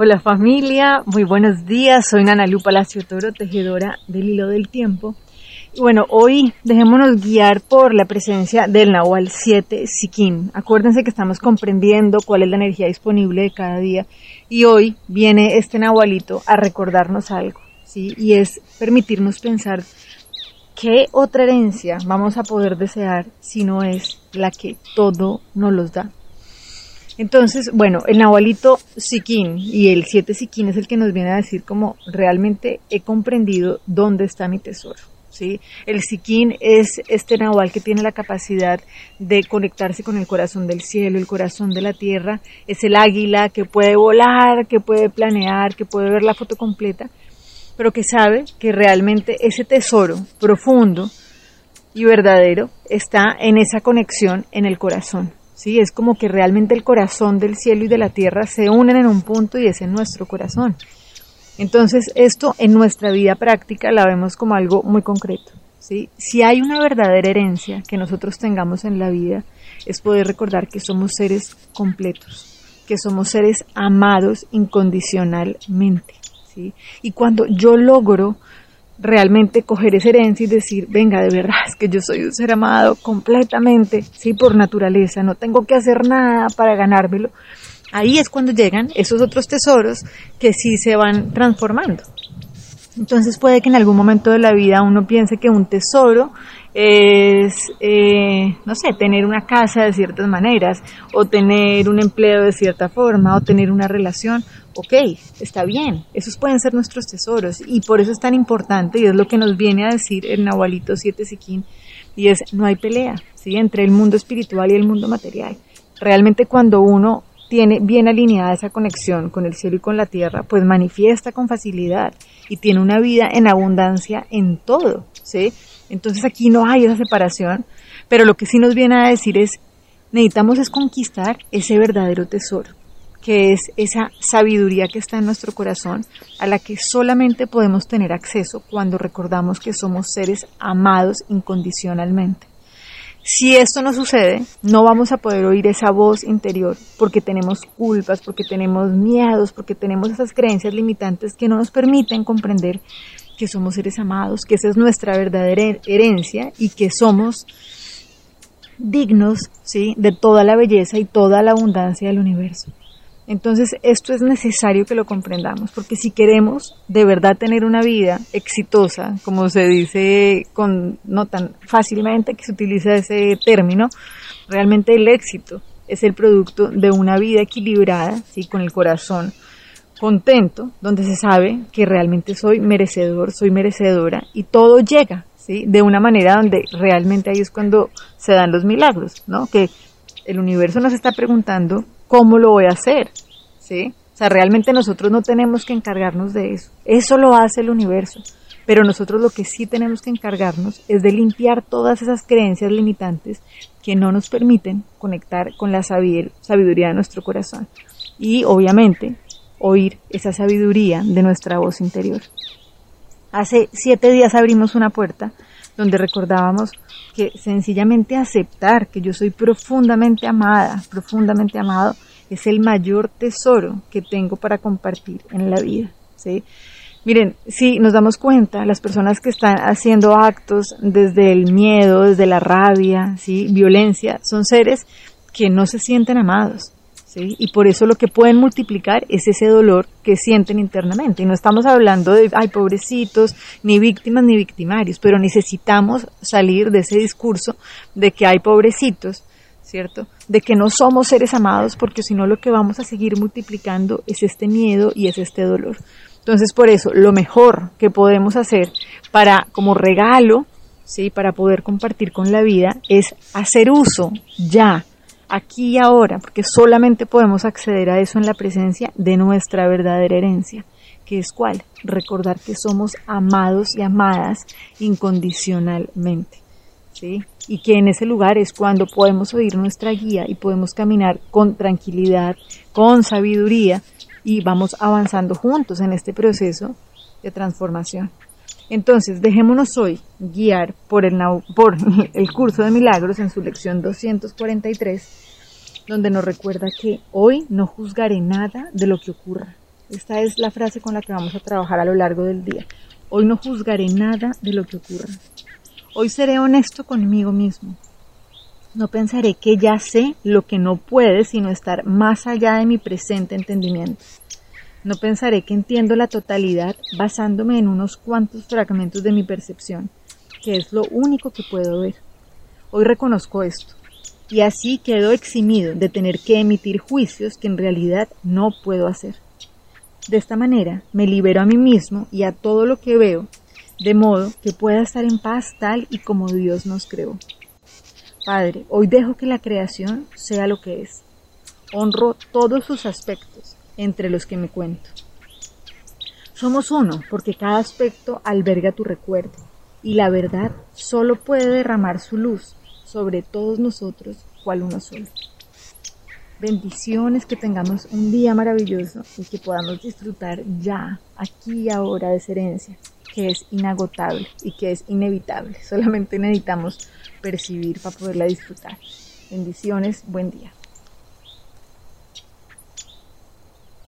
Hola familia, muy buenos días. Soy Nanalu Palacio Toro, tejedora del hilo del tiempo. Y bueno, hoy dejémonos guiar por la presencia del Nahual 7 Sikin. Acuérdense que estamos comprendiendo cuál es la energía disponible de cada día y hoy viene este Nahualito a recordarnos algo, ¿sí? Y es permitirnos pensar qué otra herencia vamos a poder desear si no es la que todo nos los da. Entonces, bueno, el Nahualito Siquín y el siete Siquín es el que nos viene a decir como realmente he comprendido dónde está mi tesoro. ¿sí? El Siquín es este Nahual que tiene la capacidad de conectarse con el corazón del cielo, el corazón de la tierra. Es el águila que puede volar, que puede planear, que puede ver la foto completa, pero que sabe que realmente ese tesoro profundo y verdadero está en esa conexión en el corazón. ¿Sí? Es como que realmente el corazón del cielo y de la tierra se unen en un punto y es en nuestro corazón. Entonces, esto en nuestra vida práctica la vemos como algo muy concreto. ¿sí? Si hay una verdadera herencia que nosotros tengamos en la vida, es poder recordar que somos seres completos, que somos seres amados incondicionalmente. ¿sí? Y cuando yo logro realmente coger esa herencia y decir, venga, de verdad es que yo soy un ser amado completamente, sí, por naturaleza, no tengo que hacer nada para ganármelo. Ahí es cuando llegan esos otros tesoros que sí se van transformando. Entonces puede que en algún momento de la vida uno piense que un tesoro es, eh, no sé, tener una casa de ciertas maneras, o tener un empleo de cierta forma, o tener una relación, ok, está bien, esos pueden ser nuestros tesoros y por eso es tan importante y es lo que nos viene a decir el Nahualito 7 Siquín y es no hay pelea, ¿sí? Entre el mundo espiritual y el mundo material. Realmente cuando uno tiene bien alineada esa conexión con el cielo y con la tierra, pues manifiesta con facilidad y tiene una vida en abundancia en todo, ¿sí? Entonces aquí no hay esa separación, pero lo que sí nos viene a decir es necesitamos es conquistar ese verdadero tesoro que es esa sabiduría que está en nuestro corazón, a la que solamente podemos tener acceso cuando recordamos que somos seres amados incondicionalmente. Si esto no sucede, no vamos a poder oír esa voz interior porque tenemos culpas, porque tenemos miedos, porque tenemos esas creencias limitantes que no nos permiten comprender que somos seres amados, que esa es nuestra verdadera herencia y que somos dignos ¿sí? de toda la belleza y toda la abundancia del universo. Entonces esto es necesario que lo comprendamos, porque si queremos de verdad tener una vida exitosa, como se dice con no tan fácilmente que se utiliza ese término, realmente el éxito es el producto de una vida equilibrada, ¿sí? con el corazón contento, donde se sabe que realmente soy merecedor, soy merecedora y todo llega, ¿sí? de una manera donde realmente ahí es cuando se dan los milagros, ¿no? que el universo nos está preguntando ¿cómo lo voy a hacer? ¿Sí? O sea, realmente nosotros no tenemos que encargarnos de eso. Eso lo hace el universo. Pero nosotros lo que sí tenemos que encargarnos es de limpiar todas esas creencias limitantes que no nos permiten conectar con la sabiduría de nuestro corazón. Y obviamente oír esa sabiduría de nuestra voz interior. Hace siete días abrimos una puerta donde recordábamos que sencillamente aceptar que yo soy profundamente amada, profundamente amado, es el mayor tesoro que tengo para compartir en la vida. ¿sí? Miren, si nos damos cuenta, las personas que están haciendo actos desde el miedo, desde la rabia, ¿sí? violencia, son seres que no se sienten amados. Y por eso lo que pueden multiplicar es ese dolor que sienten internamente. Y no estamos hablando de, ay, pobrecitos, ni víctimas ni victimarios, pero necesitamos salir de ese discurso de que hay pobrecitos, ¿cierto? De que no somos seres amados, porque si no lo que vamos a seguir multiplicando es este miedo y es este dolor. Entonces, por eso, lo mejor que podemos hacer para, como regalo, ¿sí? Para poder compartir con la vida, es hacer uso ya aquí y ahora, porque solamente podemos acceder a eso en la presencia de nuestra verdadera herencia, que es cuál? Recordar que somos amados y amadas incondicionalmente. ¿sí? Y que en ese lugar es cuando podemos oír nuestra guía y podemos caminar con tranquilidad, con sabiduría y vamos avanzando juntos en este proceso de transformación. Entonces, dejémonos hoy guiar por el, por el curso de milagros en su lección 243, donde nos recuerda que hoy no juzgaré nada de lo que ocurra. Esta es la frase con la que vamos a trabajar a lo largo del día. Hoy no juzgaré nada de lo que ocurra. Hoy seré honesto conmigo mismo. No pensaré que ya sé lo que no puede, sino estar más allá de mi presente entendimiento. No pensaré que entiendo la totalidad basándome en unos cuantos fragmentos de mi percepción, que es lo único que puedo ver. Hoy reconozco esto, y así quedo eximido de tener que emitir juicios que en realidad no puedo hacer. De esta manera me libero a mí mismo y a todo lo que veo, de modo que pueda estar en paz tal y como Dios nos creó. Padre, hoy dejo que la creación sea lo que es. Honro todos sus aspectos, entre los que me cuento. Somos uno porque cada aspecto alberga tu recuerdo y la verdad solo puede derramar su luz sobre todos nosotros cual uno solo. Bendiciones, que tengamos un día maravilloso y que podamos disfrutar ya, aquí y ahora de herencia, que es inagotable y que es inevitable. Solamente necesitamos percibir para poderla disfrutar. Bendiciones, buen día.